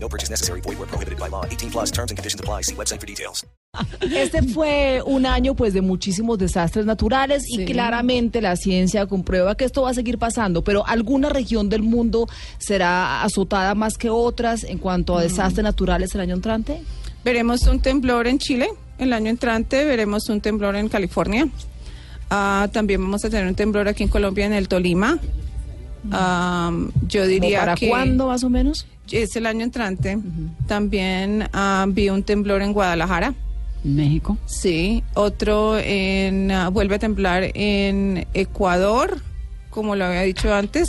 No purchase necessary. Void where prohibited by law. 18 plus terms and conditions apply. See website for details. Este fue un año pues de muchísimos desastres naturales y claramente la ciencia comprueba que esto va a seguir pasando, pero alguna región del mundo será azotada más que otras en cuanto a desastres naturales el año entrante. Veremos un temblor en Chile el año entrante, veremos un temblor en California. Ah, también vamos a tener un temblor aquí en Colombia, en el Tolima. Ah, yo ¿Como diría ¿Para que cuándo más o menos? es el año entrante. También ah, vi un temblor en Guadalajara. México. Sí, otro en ah, vuelve a temblar en Ecuador, como lo había dicho antes,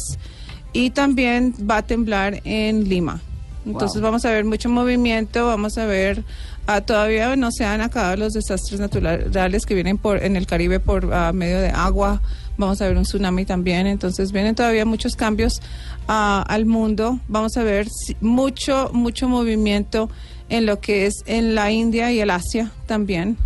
y también va a temblar en Lima. Entonces vamos a ver mucho movimiento, vamos a ver ah, todavía no se han acabado los desastres naturales que vienen por en el Caribe por ah, medio de agua. Vamos a ver un tsunami también, entonces vienen todavía muchos cambios ah, al mundo. Vamos a ver si- mucho mucho movimiento en lo que es en la India y el Asia también.